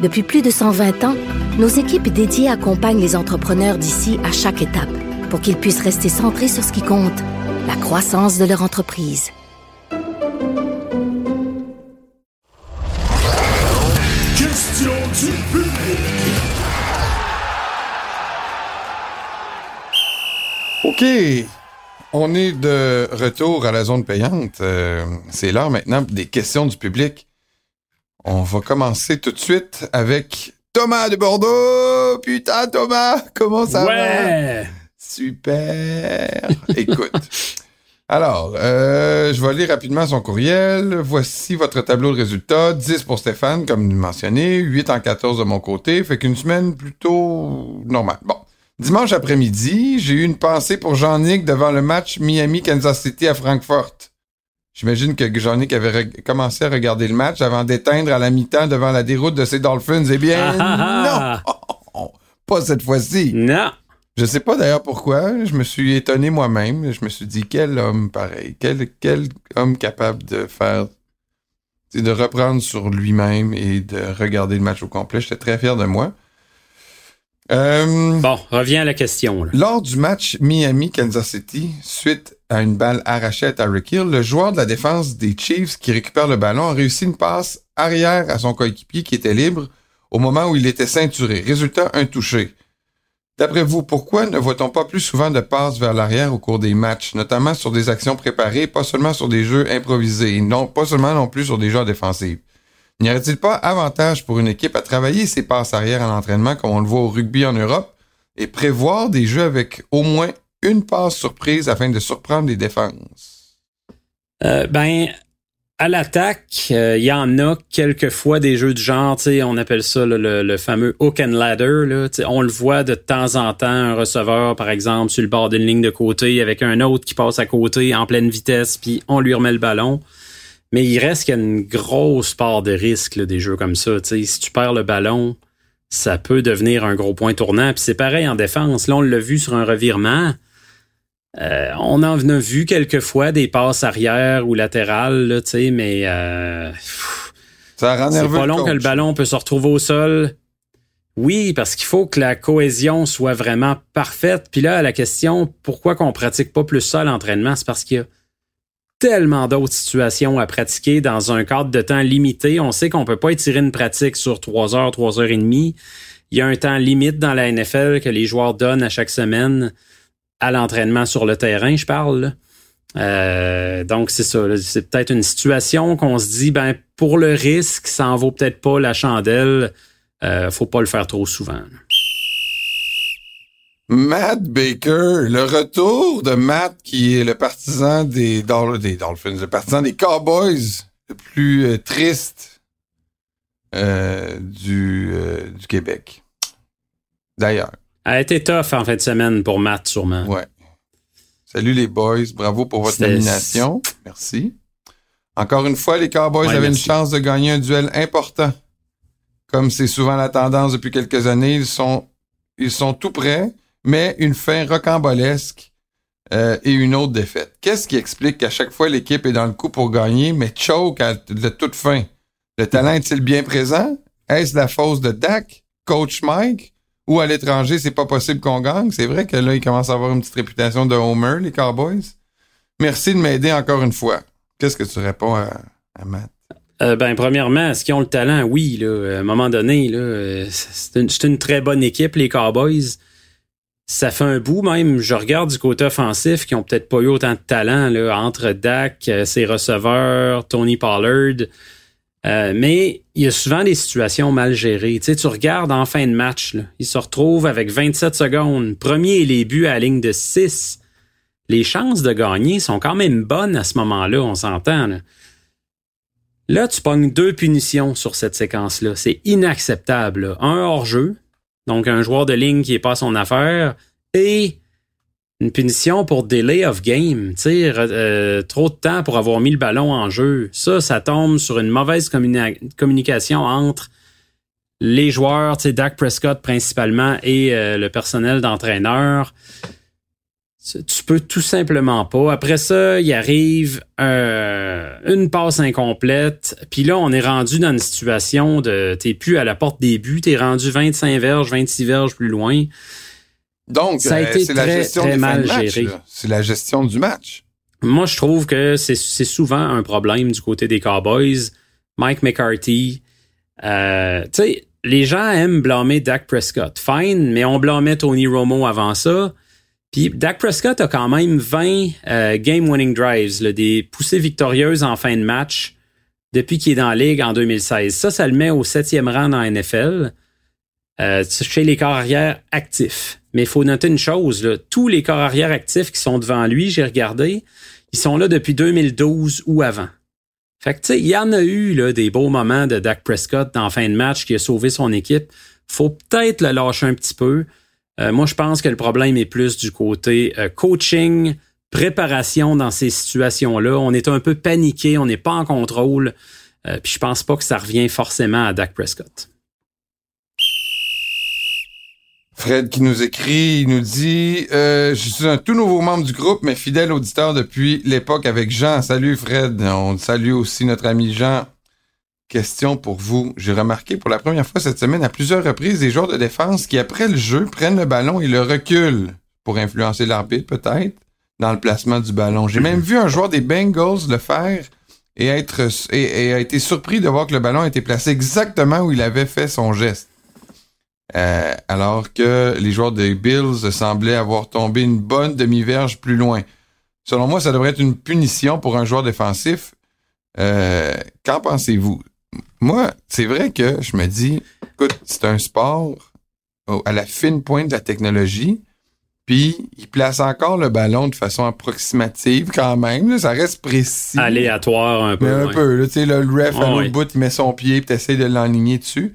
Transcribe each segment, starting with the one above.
Depuis plus de 120 ans, nos équipes dédiées accompagnent les entrepreneurs d'ici à chaque étape pour qu'ils puissent rester centrés sur ce qui compte, la croissance de leur entreprise. Question du public. OK. On est de retour à la zone payante. Euh, c'est l'heure maintenant des questions du public. On va commencer tout de suite avec Thomas de Bordeaux. Putain, Thomas, comment ça va? Ouais! Super. Écoute. Alors, euh, je vais lire rapidement son courriel. Voici votre tableau de résultats. 10 pour Stéphane, comme mentionné. 8 en 14 de mon côté. Fait qu'une semaine plutôt normale. Bon. Dimanche après-midi, j'ai eu une pensée pour Jean-Nic devant le match Miami-Kansas City à Francfort. J'imagine que Jean-Nic avait commencé à regarder le match avant d'éteindre à la mi-temps devant la déroute de ses Dolphins. Eh bien, Ah, ah, non! Pas cette fois-ci. Non! Je sais pas d'ailleurs pourquoi. Je me suis étonné moi-même. Je me suis dit, quel homme pareil. Quel, quel homme capable de faire. c'est de reprendre sur lui-même et de regarder le match au complet. J'étais très fier de moi. Euh, Bon, reviens à la question. là. lors du match Miami-Kansas City, suite à une balle arrachée à Tyreek le joueur de la défense des Chiefs qui récupère le ballon a réussi une passe arrière à son coéquipier qui était libre au moment où il était ceinturé. Résultat, un touché. D'après vous, pourquoi ne voit-on pas plus souvent de passes vers l'arrière au cours des matchs, notamment sur des actions préparées, pas seulement sur des jeux improvisés, non pas seulement non plus sur des jeux défensifs? N'y aurait-il pas avantage pour une équipe à travailler ses passes arrière à l'entraînement comme on le voit au rugby en Europe et prévoir des jeux avec au moins une passe surprise afin de surprendre les défenses? Euh, ben, à l'attaque, euh, il y en a quelquefois des jeux du genre, on appelle ça le, fameux hook and ladder. Là, on le voit de temps en temps, un receveur, par exemple, sur le bord d'une ligne de côté, avec un autre qui passe à côté en pleine vitesse, puis on lui remet le ballon. Mais il reste qu'il y a une grosse part de risque, des jeux comme ça. Tu sais, si tu perds le ballon, ça peut devenir un gros point tournant. Puis c'est pareil en défense. Là, on l'a vu sur un revirement. Euh, on en a vu quelques fois des passes arrière ou latérales, là, tu sais, mais euh, Ça rend c'est pas long que le ballon peut se retrouver au sol. Oui, parce qu'il faut que la cohésion soit vraiment parfaite. Puis là, la question, pourquoi qu'on pratique pas plus ça à l'entraînement, c'est parce qu'il y a tellement d'autres situations à pratiquer dans un cadre de temps limité. On sait qu'on peut pas étirer une pratique sur trois heures, trois heures et demie. Il y a un temps limite dans la NFL que les joueurs donnent à chaque semaine à l'entraînement sur le terrain, je parle. Euh, donc c'est ça. C'est peut-être une situation qu'on se dit, ben pour le risque, ça en vaut peut-être pas la chandelle. Euh, faut pas le faire trop souvent. Matt Baker, le retour de Matt qui est le partisan des, Dol- des Dolphins, le partisan des Cowboys, le plus euh, triste euh, du Québec. D'ailleurs, a été tough en fin de semaine pour Matt, sûrement. ouais. Salut les boys, bravo pour votre nomination. Merci. Encore une fois, les Cowboys Ouais, avaient une chance de gagner un duel important. Comme c'est souvent la tendance depuis quelques années, ils sont, ils sont tout prêts, mais une fin rocambolesque euh, et une autre défaite. Qu'est-ce qui explique qu'à chaque fois l'équipe est dans le coup pour gagner, mais choke à de toute fin? Le talent est-il bien présent? Est-ce la fausse de Dak, coach Mike? Ou à l'étranger, c'est pas possible qu'on gagne? C'est vrai que là, ils commencent à avoir une petite réputation de Homer, les Cowboys. Merci de m'aider encore une fois. Qu'est-ce que tu réponds à, Matt? Euh, ben, premièrement, est-ce qu'ils ont le talent? Oui, là, à un moment donné, là, c'est une, c'est une très bonne équipe, les Cowboys. Ça fait un bout même. Je regarde du côté offensif qui ont peut-être pas eu autant de talent là, entre Dak, euh, ses receveurs, Tony Pollard. Euh, mais il y a souvent des situations mal gérées. Tu tu regardes en fin de match, là, ils se retrouvent avec 27 secondes. Premier et les buts à la ligne de 6. Les chances de gagner sont quand même bonnes à ce moment-là, on s'entend. Là. Là, tu pognes deux punitions sur cette séquence-là. C'est inacceptable. Un hors-jeu, donc un joueur de ligne qui est pas son affaire, et une punition pour delay of game, euh, trop de temps pour avoir mis le ballon en jeu. Ça, ça tombe sur une mauvaise communication entre les joueurs, Dak Prescott principalement et euh, le personnel d'entraîneur. Tu peux tout simplement pas. Après ça, il arrive euh, une passe incomplète. Puis là, on est rendu dans une situation de t'es plus à la porte des buts, t'es rendu 25 verges, 26 verges plus loin. Donc, ça a euh, été c'est la gestion très mal match, géré. là. C'est la gestion du match. Moi, je trouve que c'est c'est souvent un problème du côté des Cowboys. Mike McCarthy, euh, tu sais, les gens aiment blâmer Dak Prescott. Fine, mais on blâmait Tony Romo avant ça. Puis Dak Prescott a quand même 20 euh, game-winning drives, là, des poussées victorieuses en fin de match depuis qu'il est dans la ligue en 2016. Ça, ça le met au septième rang dans la NFL euh, chez les corps arrière actifs. Mais il faut noter une chose, tous les corps arrière actifs qui sont devant lui, j'ai regardé, ils sont là depuis 2012 ou avant. Fait que tu sais, il y en a eu là, des beaux moments de Dak Prescott en fin de match qui a sauvé son équipe. Faut peut-être le lâcher un petit peu. Euh, moi, je pense que le problème est plus du côté euh, coaching, préparation dans ces situations-là. On est un peu paniqué, on n'est pas en contrôle. Euh, puis je pense pas que ça revient forcément à Dak Prescott. Fred qui nous écrit, il nous dit euh, Je suis un tout nouveau membre du groupe, mais fidèle auditeur depuis l'époque avec Jean. Salut Fred. On salue aussi notre ami Jean. Question pour vous. J'ai remarqué pour la première fois cette semaine à plusieurs reprises des joueurs de défense qui, après le jeu, prennent le ballon et le reculent pour influencer l'arbitre, peut-être, dans le placement du ballon. J'ai même vu un joueur des Bengals le faire et être a été surpris de voir que le ballon a été placé exactement où il avait fait son geste. Euh, alors que les joueurs des Bills semblaient avoir tombé une bonne demi-verge plus loin. Selon moi, ça devrait être une punition pour un joueur défensif. Euh, Qu'en pensez-vous? Moi, c'est vrai que je me dis, écoute, c'est un sport à la fine pointe de la technologie, puis il place encore le ballon de façon approximative quand même. là, ça reste précis. Aléatoire un peu. Mais un ouais. peu, là, tu sais, là, le ref, à l'autre bout, il met son pied, puis t'essayes de l'enligner dessus.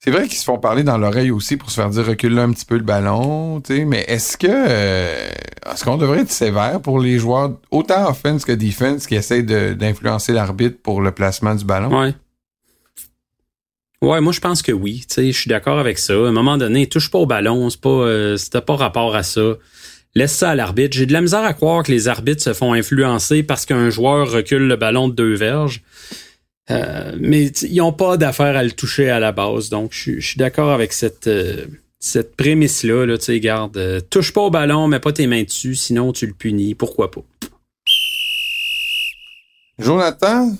C'est vrai qu'ils se font parler dans l'oreille aussi pour se faire dire recule un petit peu le ballon, tu sais, mais est-ce que euh, est-ce qu'on devrait être sévère pour les joueurs, autant offense que defense, qui essayent de- d'influencer l'arbitre pour le placement du ballon? Ouais. Ouais, moi je pense que oui. Tu sais, je suis d'accord avec ça. À un moment donné, touche pas au ballon, c'est pas, euh, pas rapport à ça. Laisse ça à l'arbitre. J'ai de la misère à croire que les arbitres se font influencer parce qu'un joueur recule le ballon de deux verges. Euh, mais ils ont pas d'affaire à le toucher à la base. Donc, je suis- je suis d'accord avec cette, euh, cette prémisse-là. Là, tu sais, garde, euh, touche pas au ballon, mets pas tes mains dessus, sinon tu le punis. Pourquoi pas? Jonathan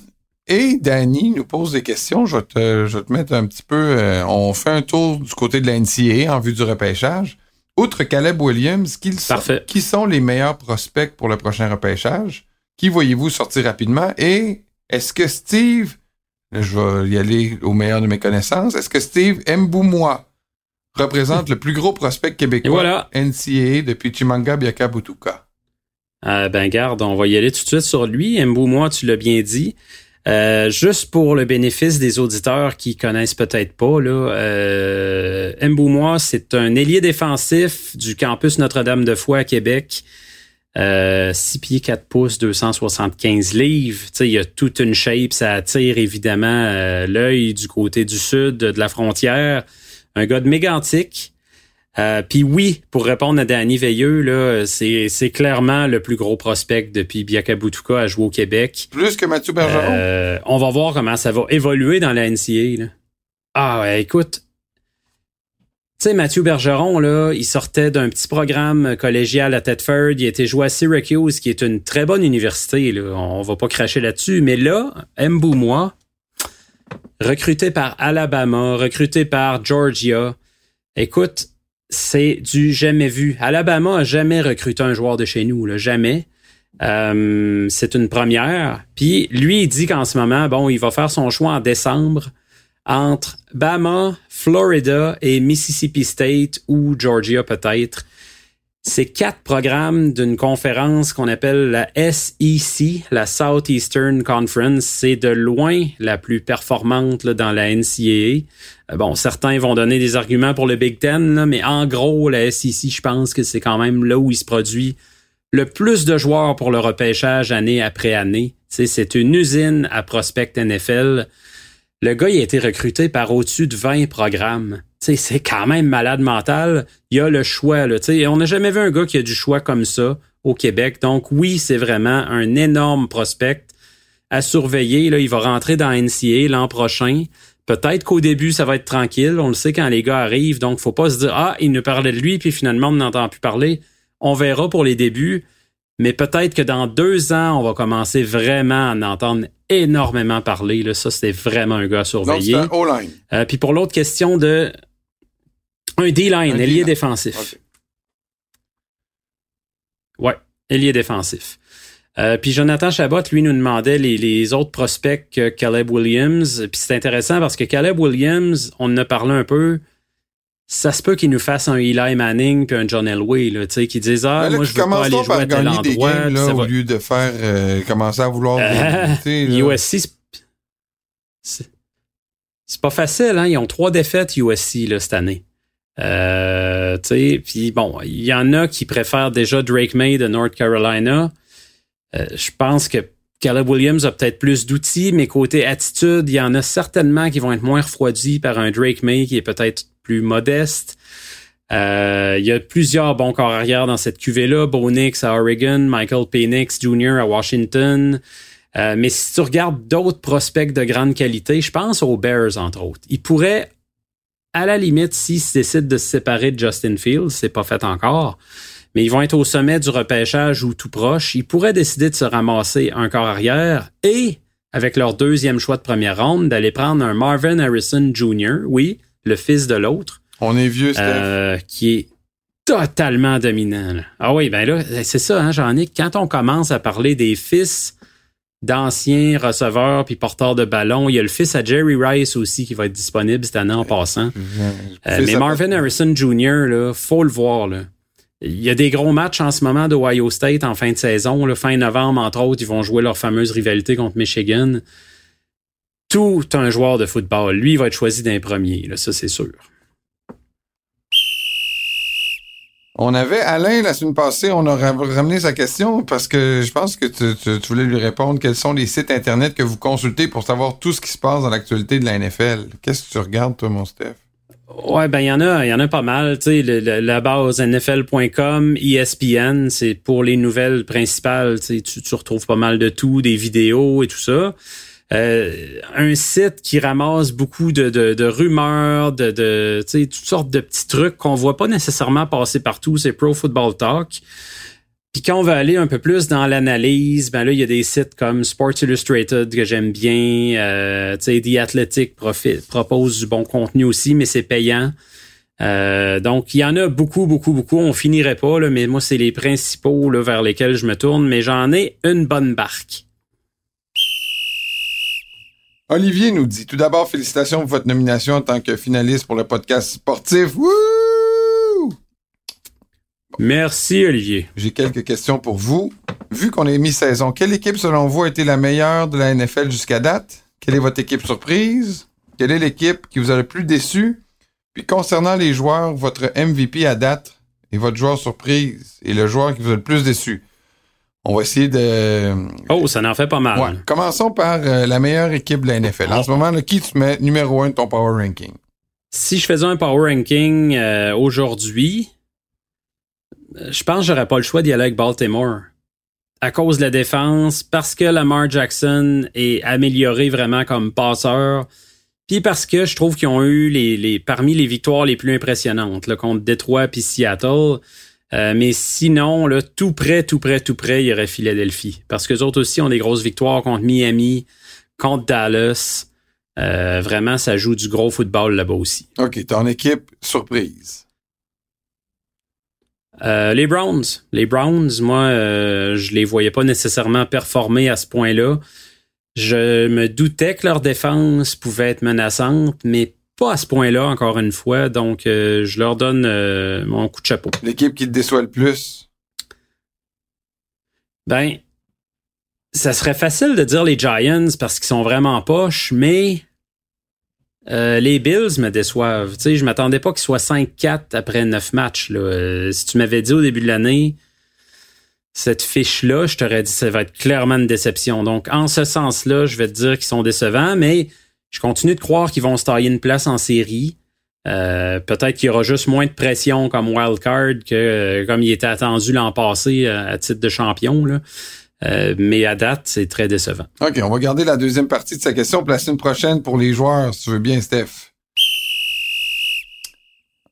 et Danny nous posent des questions. Je vais te, je vais te mettre un petit peu. on fait un tour du côté de la NCAA en vue du repêchage. Outre Caleb Williams, qui sont, qui sont les meilleurs prospects pour le prochain repêchage? Qui voyez-vous sortir rapidement? Et est-ce que Steve, je vais y aller au meilleur de mes connaissances, est-ce que Steve Mboumois représente le plus gros prospect québécois voilà. NCAA depuis Chimanga Biakabutuka? Euh, ben garde, on va y aller tout de suite sur lui. moi, tu l'as bien dit. Euh, juste pour le bénéfice des auditeurs qui connaissent peut-être pas, là, euh, Mboumois, c'est un ailier défensif du campus Notre-Dame-de-Foy à Québec. Euh, 6 pieds 4 pouces, 275 livres. Tu sais, il y a toute une shape, ça attire évidemment euh, l'œil du côté du sud de la frontière. Un gars de mégantique. Euh, Puis oui, pour répondre à Danny Veilleux, là, c'est, c'est clairement le plus gros prospect depuis Biakabutuka à jouer au Québec. Plus que Mathieu Bergeron? Euh, on va voir comment ça va évoluer dans la NCA. Là. Ah ouais, écoute. Tu sais, Mathieu Bergeron, là, il sortait d'un petit programme collégial à Thetford. Il était joué à Syracuse, qui est une très bonne université. Là. On va pas cracher là-dessus. Mais là, Mboumois, recruté par Alabama, recruté par Georgia. Écoute, c'est du jamais vu. Alabama a jamais recruté un joueur de chez nous, là, jamais. Euh, c'est une première. Puis lui, il dit qu'en ce moment, bon, il va faire son choix en décembre entre Bama, Florida et Mississippi State ou Georgia peut-être. C'est quatre programmes d'une conférence qu'on appelle la SEC, la Southeastern Conference. C'est de loin la plus performante là, dans la NCAA. Euh, bon, certains vont donner des arguments pour le Big Ten, là, mais en gros, la SEC, je pense que c'est quand même là où il se produit le plus de joueurs pour le repêchage année après année. C'est une usine à prospect NFL. Le gars, il a été recruté par au-dessus de 20 programmes c'est quand même malade mental. Il y a le choix. Là, on n'a jamais vu un gars qui a du choix comme ça au Québec. Donc oui, c'est vraiment un énorme prospect à surveiller. Là, il va rentrer dans NCA l'an prochain. Peut-être qu'au début, ça va être tranquille. On le sait quand les gars arrivent. Donc, faut pas se dire, ah, il nous parlait de lui, puis finalement, on n'entend plus parler. On verra pour les débuts. Mais peut-être que dans deux ans, on va commencer vraiment à en entendre énormément parler. Là. Ça, c'était vraiment un gars à surveiller. Donc, euh, puis pour l'autre question de un D-line, ailier défensif. Ouais, ailier défensif. Euh, puis Jonathan Chabot, lui, nous demandait les, autres prospects que Caleb Williams. Puis c'est intéressant parce que Caleb Williams, on en a parlé un peu. Ça se peut qu'il nous fasse un Eli Manning puis un John Elway, là, tu sais, qui disent ah moi je veux pas aller jouer à tel endroit. Games, là, au lieu de faire euh, commencer à vouloir. Euh, USC, c'est pas facile, hein. Ils ont trois défaites USC là, cette année. Euh, puis bon, il y en a qui préfèrent déjà Drake May de North Carolina. Euh, je pense que Caleb Williams a peut-être plus d'outils, mais côté attitude, il y en a certainement qui vont être moins refroidis par un Drake May qui est peut-être plus modeste. Euh, il y a plusieurs bons corps arrière dans cette cuvée-là. Bo Nix à Oregon, Michael Penix Jr. à Washington. Euh, mais si tu regardes d'autres prospects de grande qualité, je pense aux Bears, entre autres. Ils pourraient à la limite, s'ils décident de se séparer de Justin Fields, c'est pas fait encore, mais ils vont être au sommet du repêchage ou tout proche, ils pourraient décider de se ramasser un corps arrière et, avec leur deuxième choix de première ronde, d'aller prendre un Marvin Harrison Jr., oui, le fils de l'autre. On est vieux, Steph. Euh, qui est totalement dominant. Ah oui, ben là, c'est ça, hein, Jean-Nic. Quand on commence à parler des fils d'anciens receveurs puis porteurs de ballon. Il y a le fils à Jerry Rice aussi qui va être disponible cette année en passant. Euh, mais Marvin Harrison Jr., là, faut le voir. Là. Il y a des gros matchs en ce moment d'Ohio State en fin de saison. fin novembre, entre autres, ils vont jouer leur fameuse rivalité contre Michigan. Tout un joueur de football. Lui, il va être choisi d'un premier, là, ça c'est sûr. On avait Alain la semaine passée, on a ramené sa question parce que je pense que tu, voulais lui répondre quels sont les sites internet que vous consultez pour savoir tout ce qui se passe dans l'actualité de la NFL. Qu'est-ce que tu regardes, toi, mon Steph? Ouais, ben il y en a, il y en a pas mal. Tu sais, la base NFL.com, ESPN, c'est pour les nouvelles principales. Tu, tu retrouves pas mal de tout, des vidéos et tout ça. Euh, un site qui ramasse beaucoup de, rumeurs, de, toutes sortes de petits trucs qu'on voit pas nécessairement passer partout. C'est Pro Football Talk. Puis quand on va aller un peu plus dans l'analyse, ben là, il y a des sites comme Sports Illustrated que j'aime bien. Euh, The Athletic propose du bon contenu aussi, mais c'est payant. Euh, donc, il y en a beaucoup, beaucoup, beaucoup. On finirait pas, là, mais moi, c'est les principaux là, vers lesquels je me tourne. Mais j'en ai une bonne barque. Olivier nous dit tout d'abord félicitations pour votre nomination en tant que finaliste pour le podcast sportif. Merci Olivier. J'ai quelques questions pour vous. Vu qu'on est mi-saison, quelle équipe selon vous a été la meilleure de la NFL jusqu'à date? Quelle est votre équipe surprise? Quelle est l'équipe qui vous a le plus déçu? Puis concernant les joueurs, votre MVP à date et votre joueur surprise et le joueur qui vous a le plus déçu. On va essayer de. Oh, ça en fait pas mal. Commençons par euh, la meilleure équipe de la NFL. En ce moment, qui tu mets numéro un de ton power ranking? Si je faisais un power ranking euh, aujourd'hui, euh, je pense que j'aurais pas le choix d'y aller avec Baltimore. À cause de la défense, parce que Lamar Jackson est amélioré vraiment comme passeur, puis parce que je trouve qu'ils ont eu les, les parmi les victoires les plus impressionnantes là, contre Detroit puis Seattle. Euh, mais sinon, là, tout près, tout près, tout près, il y aurait Philadelphie. Parce que les autres aussi ont des grosses victoires contre Miami, contre Dallas. Euh, vraiment, ça joue du gros football là-bas aussi. OK, ton équipe surprise. Euh, les Browns. Les Browns, moi, je les voyais pas nécessairement performer à ce point-là. Je me doutais que leur défense pouvait être menaçante, mais pas à ce point-là, encore une fois. Donc, euh, je leur donne euh, mon coup de chapeau. L'équipe qui te déçoit le plus? Ben, ça serait facile de dire les Giants parce qu'ils sont vraiment poches, mais euh, les Bills me déçoivent. Tu sais, je m'attendais pas qu'ils soient 5-4 après 9 matchs. Là. Euh, si tu m'avais dit au début de l'année, cette fiche-là, je t'aurais dit ça va être clairement une déception. Donc, en ce sens-là, je vais te dire qu'ils sont décevants, mais je continue de croire qu'ils vont se tailler une place en série. Euh, peut-être qu'il y aura juste moins de pression comme wildcard que euh, comme il était attendu l'an passé euh, à titre de champion. Mais à date, c'est très décevant. OK, on va garder la deuxième partie de sa question pour la semaine prochaine pour les joueurs, si tu veux bien, Steph.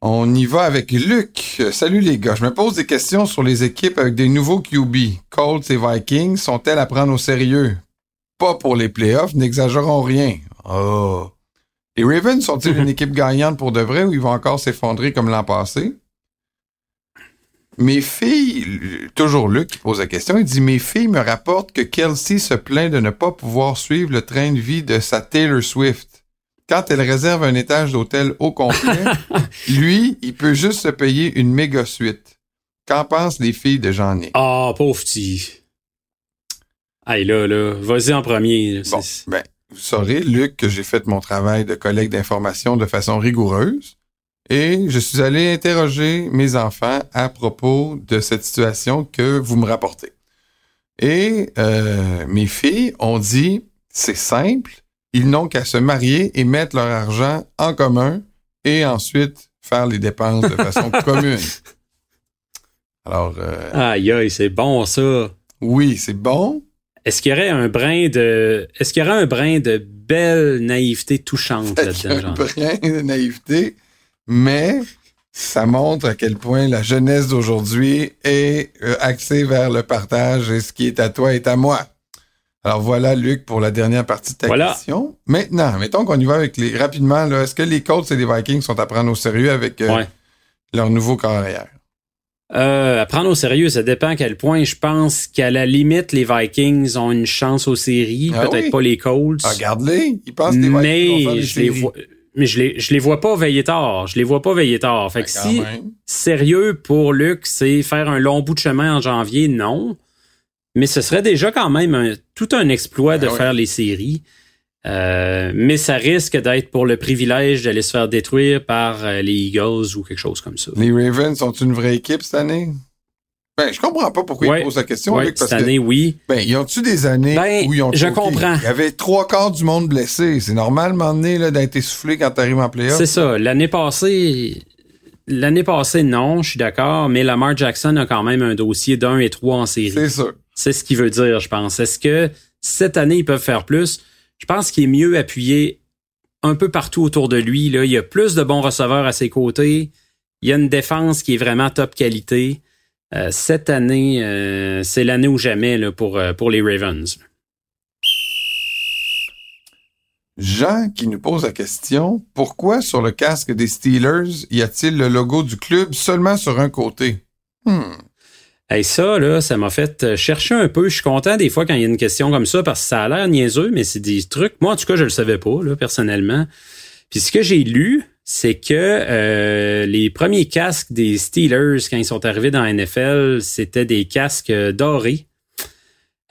On y va avec Luc. Salut les gars. Je me pose des questions sur les équipes avec des nouveaux QB. Colts et Vikings sont-elles à prendre au sérieux? Pas pour les playoffs, n'exagérons rien. Oh. Les Ravens sont-ils une équipe gagnante pour de vrai ou ils vont encore s'effondrer comme l'an passé? Mes filles, toujours Luc qui pose la question, il dit Mes filles me rapportent que Kelsey se plaint de ne pas pouvoir suivre le train de vie de sa Taylor Swift. Quand elle réserve un étage d'hôtel au complet, lui, il peut juste se payer une méga suite. Qu'en pensent les filles de Jean-Nic? Ah, pauvre petit. Hey, là, là, vas-y en premier. Bon, ben, vous saurez, Luc, que j'ai fait mon travail de collègue d'information de façon rigoureuse. Et je suis allé interroger mes enfants à propos de cette situation que vous me rapportez. Et euh, mes filles ont dit, c'est simple, ils n'ont qu'à se marier et mettre leur argent en commun et ensuite faire les dépenses de façon commune. Alors, euh, aïe, aïe, c'est bon ça. Oui, c'est bon. Est-ce qu'il y aurait un brin de, est-ce qu'il y aurait un brin de belle naïveté touchante là-dedans? un genre? brin de naïveté, mais ça montre à quel point la jeunesse d'aujourd'hui est euh, axée vers le partage et ce qui est à toi est à moi. Alors voilà, Luc, pour la dernière partie de ta Voilà. question. Maintenant, mettons qu'on y va avec les rapidement. Est-ce que les Colts et les Vikings sont à prendre au sérieux avec euh, Ouais. leur nouveau carrière? Euh, à prendre au sérieux, ça dépend à quel point. Je pense qu'à la limite, les Vikings ont une chance aux séries. Ah Peut-être oui? pas les Colts. Ah, Regarde-les, ils pensent que les Vikings mais des je les vois. Mais je les, je les vois pas veiller tard. Je les vois pas veiller tard. Fait Ben, que si même. sérieux pour Luc, c'est faire un long bout de chemin en janvier, non. Mais ce serait déjà quand même un- tout un exploit de Ben ouais. faire les séries. Euh, mais ça risque d'être pour le privilège d'aller se faire détruire par euh, les Eagles ou quelque chose comme ça. Les Ravens sont une vraie équipe cette année? Ben, je comprends pas pourquoi Ouais. ils posent la question, Ouais, Luc, parce cette que année, oui. Ben, ils ont-tu des années Ben, où ils ont je choqué? comprends. Il y avait trois quarts du monde blessé. C'est normal, à un moment donné, là, d'être essoufflé quand t'arrives en playoff. C'est ça. L'année passée, l'année passée, non, je suis d'accord, mais Lamar Jackson a quand même un dossier d'un et trois en série. C'est ça. C'est ce qu'il veut dire, je pense. Est-ce que cette année, ils peuvent faire plus? Je pense qu'il est mieux appuyé un peu partout autour de lui. Là. Il y a plus de bons receveurs à ses côtés. Il y a une défense qui est vraiment top qualité. Euh, cette année, euh, c'est l'année ou jamais pour, euh, pour les Ravens. Jean qui nous pose la question, pourquoi sur le casque des Steelers y a-t-il le logo du club seulement sur un côté? Hmm. Hey, ça, là, ça m'a fait euh, chercher un peu. Je suis content des fois quand il y a une question comme ça parce que ça a l'air niaiseux, mais c'est des trucs. Moi, en tout cas, je le savais pas, là, personnellement. Puis ce que j'ai lu, c'est que euh, les premiers casques des Steelers, quand ils sont arrivés dans la NFL, c'était des casques euh, dorés.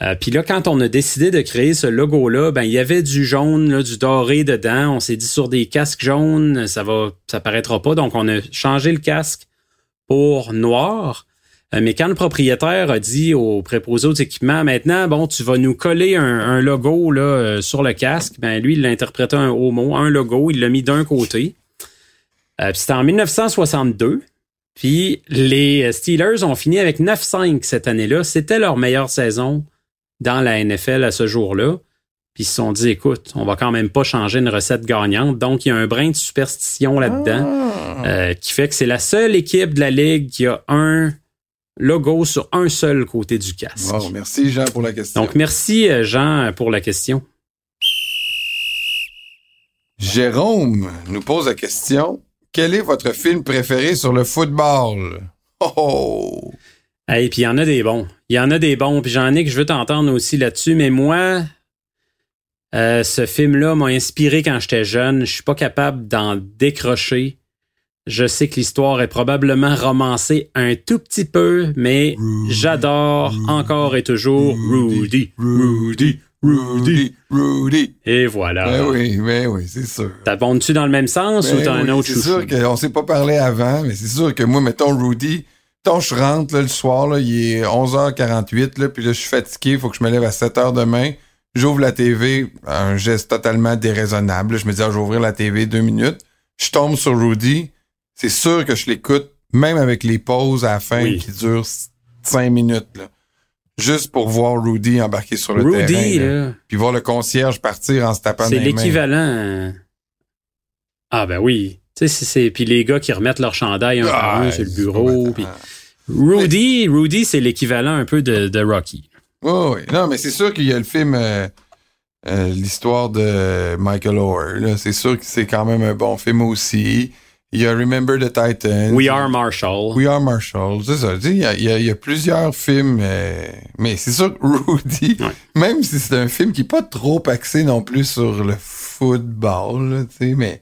Euh, Puis là, quand on a décidé de créer ce logo-là, ben il y avait du jaune, là, du doré dedans. On s'est dit sur des casques jaunes, ça va, ça paraîtra pas. Donc on a changé le casque pour noir. Euh, Mais quand le propriétaire a dit au préposé aux équipements, maintenant, bon, tu vas nous coller un, un logo là, euh, sur le casque, ben lui, il l'a interprété un haut mot, un logo, il l'a mis d'un côté. Euh, puis c'était en 1962. Puis les Steelers ont fini avec 9-5 cette année-là. C'était leur meilleure saison dans la NFL à ce jour-là. Puis ils se sont dit, écoute, on va quand même pas changer une recette gagnante. Donc, il y a un brin de superstition là-dedans Ah. euh, qui fait que c'est la seule équipe de la Ligue qui a un logo sur un seul côté du casque. Wow, merci Jean pour la question. Donc, merci euh, Jean pour la question. Jérôme nous pose la question, quel est votre film préféré sur le football? Oh, oh. Et puis il y en a des bons. Il y en a des bons. Puis j'en ai que je veux t'entendre aussi là-dessus. Mais moi, Euh, ce film-là m'a inspiré quand j'étais jeune. Je suis pas capable d'en décrocher. Je sais que l'histoire est probablement romancée un tout petit peu, mais j'adore encore et toujours Rudy, Rudy, Rudy. Rudy. Et voilà. Ben oui, ben oui, c'est sûr. T'abondes-tu dans le même sens Ben ou t'as un autre C'est sûr qu'on s'est pas parlé avant, mais c'est sûr que moi, mettons Rudy, quand je rentre là, le soir, là, il est 11h48, là, puis là, je suis fatigué, il faut que je me lève à 7h demain. J'ouvre la TV, un geste totalement déraisonnable. Je me dis, ah, je vais ouvrir la TV deux minutes. Je tombe sur Rudy. C'est sûr que je l'écoute, même avec les pauses à la fin Oui. qui durent cinq minutes. Là. Juste pour voir Rudy embarquer sur le Rudy, terrain. là. là, Puis voir le concierge partir en se tapant c'est l'équivalent. Ah ben oui. Tu sais, c'est- puis les gars qui remettent leur chandail un par un Ah, sur le bureau. puis. Rudy, Rudy, c'est l'équivalent un peu de, de Rocky. Oui, oui. Non, mais c'est sûr qu'il y a le film euh, euh, L'histoire de Michael Orr. C'est sûr que c'est quand même un bon film aussi. Il y a Remember the Titan. We Are Marshall. We Are Marshall. C'est ça. Il y, a, il y a- il y a plusieurs films. euh, mais c'est sûr que Rudy, Ouais. même si c'est un film qui n'est pas trop axé non plus sur le football, là, tu sais, mais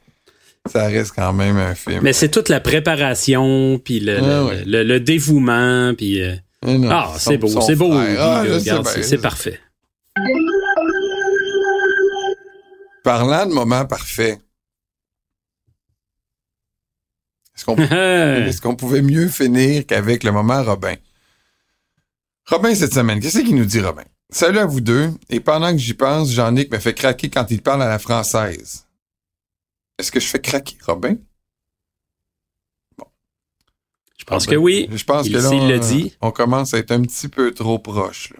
ça reste quand même un film. Mais c'est toute la préparation, puis le, Ah le, ouais. le- le dévouement, puis euh, Ah, ah, c'est beau, c'est beau. Ah, c'est- parfait. Parlant de moment parfait, est-ce qu'on pouvait mieux finir qu'avec le moment Robin? Robin, cette semaine, qu'est-ce qu'il nous dit, Robin? Salut à vous deux, et pendant que j'y pense, Jean-Nic me fait craquer quand il parle à la française. Est-ce que je fais craquer Robin? Je pense que oui. Je pense Il- que là, on, le dit. on commence à être un petit peu trop proche. là.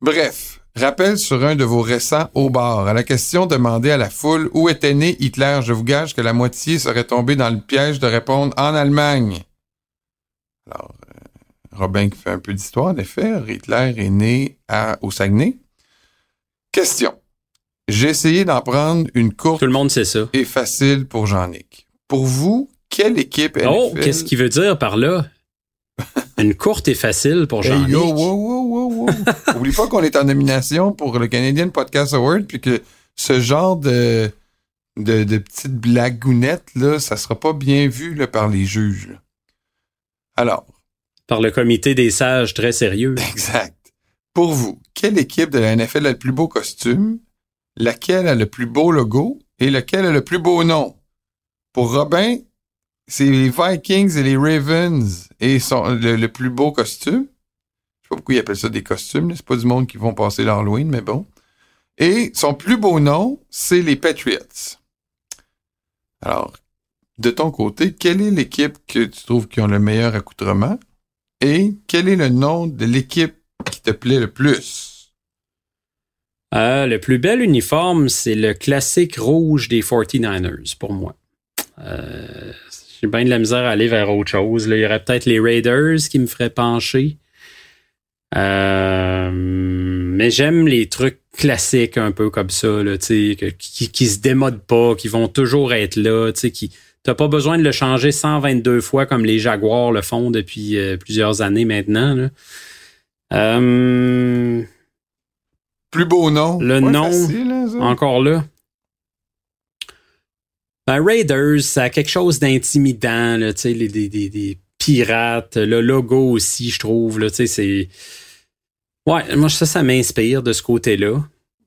Bref, rappel sur un de vos récents au bar. À la question demandée à la foule où était né Hitler, je vous gage que la moitié serait tombée dans le piège de répondre en Allemagne. Alors, euh, Robin qui fait un peu d'histoire, en effet, Hitler est né à, au Saguenay. Question. J'ai essayé d'en prendre une courte Tout le monde sait ça. et facile pour Jean-Nic. Pour vous, quelle équipe Oh, NFL qu'est-ce qu'il veut dire par là? Une courte et facile pour Hey, jean yo, wow, wow, wow. Oublie pas qu'on est en nomination pour le Canadian Podcast Award, puis que ce genre de, de, de petites blagounettes, là, ça sera pas bien vu là, par les juges. Alors, Par le comité des sages très sérieux. exact. Pour vous, quelle équipe de la NFL a le plus beau costume, laquelle a le plus beau logo et lequel a le plus beau nom? Pour Robin, c'est les Vikings et les Ravens et son, le, le plus beau costume. Je sais pas pourquoi ils appellent ça des costumes. C'est pas du monde qui vont passer l'Halloween, mais bon. Et son plus beau nom, c'est les Patriots. Alors, de ton côté, quelle est l'équipe que tu trouves qui ont le meilleur accoutrement? Et quel est le nom de l'équipe qui te plaît le plus? Euh, le plus bel uniforme, c'est le classique rouge des 49ers pour moi. Euh, J'ai bien de la misère à aller vers autre chose. Il y aurait peut-être les Raiders qui me feraient pencher. Euh, mais j'aime les trucs classiques un peu comme ça, là, qui, qui se démodent pas, qui vont toujours être là, qui t'as pas besoin de le changer 122 fois comme les Jaguars le font depuis euh, plusieurs années maintenant. là. Euh, Plus beau nom? Le nom, facile, hein, encore là. Ben, Raiders, ça a quelque chose d'intimidant, tu sais, les, des, des, des pirates, le logo aussi, je trouve, là, tu sais, c'est... Ouais, moi, ça, ça m'inspire de ce côté-là.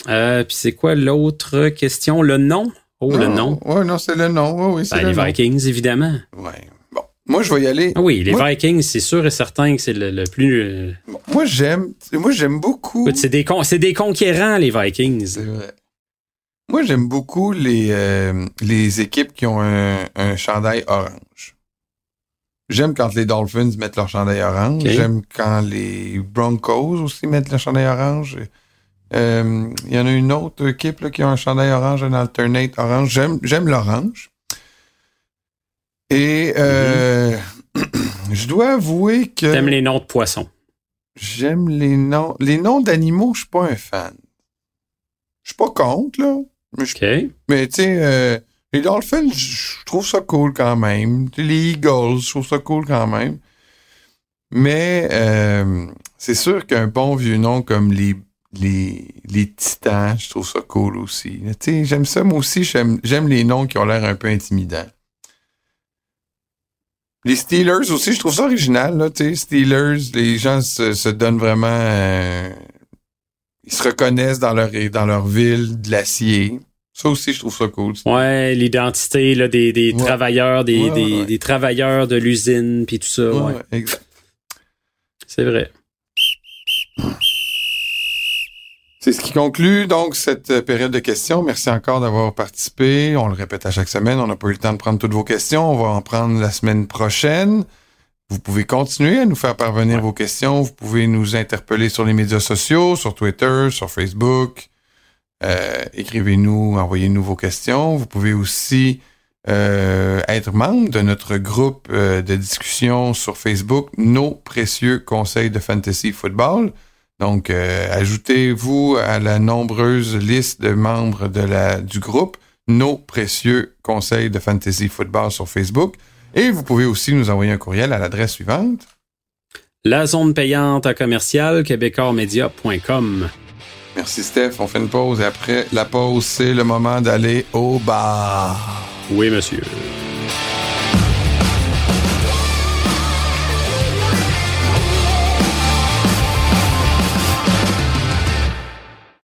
Euh, Puis c'est quoi l'autre question? Le nom? Oh, le nom. Oui, non, c'est le nom. Oui, oui, Ben, le les nom. Vikings, évidemment. Ouais. Bon, moi, je vais y aller. Ah oui, les Moi- Vikings, c'est sûr et certain que c'est le, le plus... euh, Bon, moi, j'aime, moi, j'aime beaucoup. C'est des, con- des conquérants, les Vikings. C'est vrai. Moi, j'aime beaucoup les, euh, les équipes qui ont un, un chandail orange. J'aime quand les Dolphins mettent leur chandail orange. J'aime quand les Broncos aussi mettent le chandail orange. Euh, Il y en a une autre équipe là, qui a un chandail orange, un alternate orange. J'aime, j'aime l'orange. Et euh, je dois avouer que T'aimes les noms de poissons. j'aime les noms. Les noms d'animaux, je suis pas un fan. Je suis pas contre, là. Mais je OK. mais tu sais, euh, les Dolphins, je trouve ça cool quand même. Les Eagles, je trouve ça cool quand même. Mais euh, c'est sûr qu'un bon vieux nom comme les, les, les titans, je trouve ça cool aussi. J'aime ça, moi aussi, j'aime, les noms qui ont l'air un peu intimidants. Les Steelers aussi, je trouve ça original, là, Steelers, les gens se, se donnent vraiment, euh, ils se reconnaissent dans leur, dans leur ville de l'acier. Ça aussi, je trouve ça cool. Ouais, l'identité là, des, des Ouais. travailleurs, des, Ouais, des, ouais. des travailleurs de l'usine, puis tout ça. Ouais, Ouais, exact. c'est vrai. C'est ce qui conclut donc cette euh, période de questions. Merci encore d'avoir participé. On le répète à chaque semaine. On n'a pas eu le temps de prendre toutes vos questions. On va en prendre la semaine prochaine. Vous pouvez continuer à nous faire parvenir vos questions. Vous pouvez nous interpeller sur les médias sociaux, sur Twitter, sur Facebook. Euh, Écrivez-nous, envoyez-nous vos questions. Vous pouvez aussi euh, être membre de notre groupe euh, de discussion sur Facebook, Nos précieux conseils de fantasy football. Donc, ajoutez-vous à la nombreuse liste de membres de la, du groupe Nos précieux conseils de fantasy football sur Facebook. Et vous pouvez aussi nous envoyer un courriel à l'adresse suivante. La zone payante à commercial québécoismedia.com. Merci Steph, on fait une pause et après la pause, c'est le moment d'aller au bar. Oui, monsieur.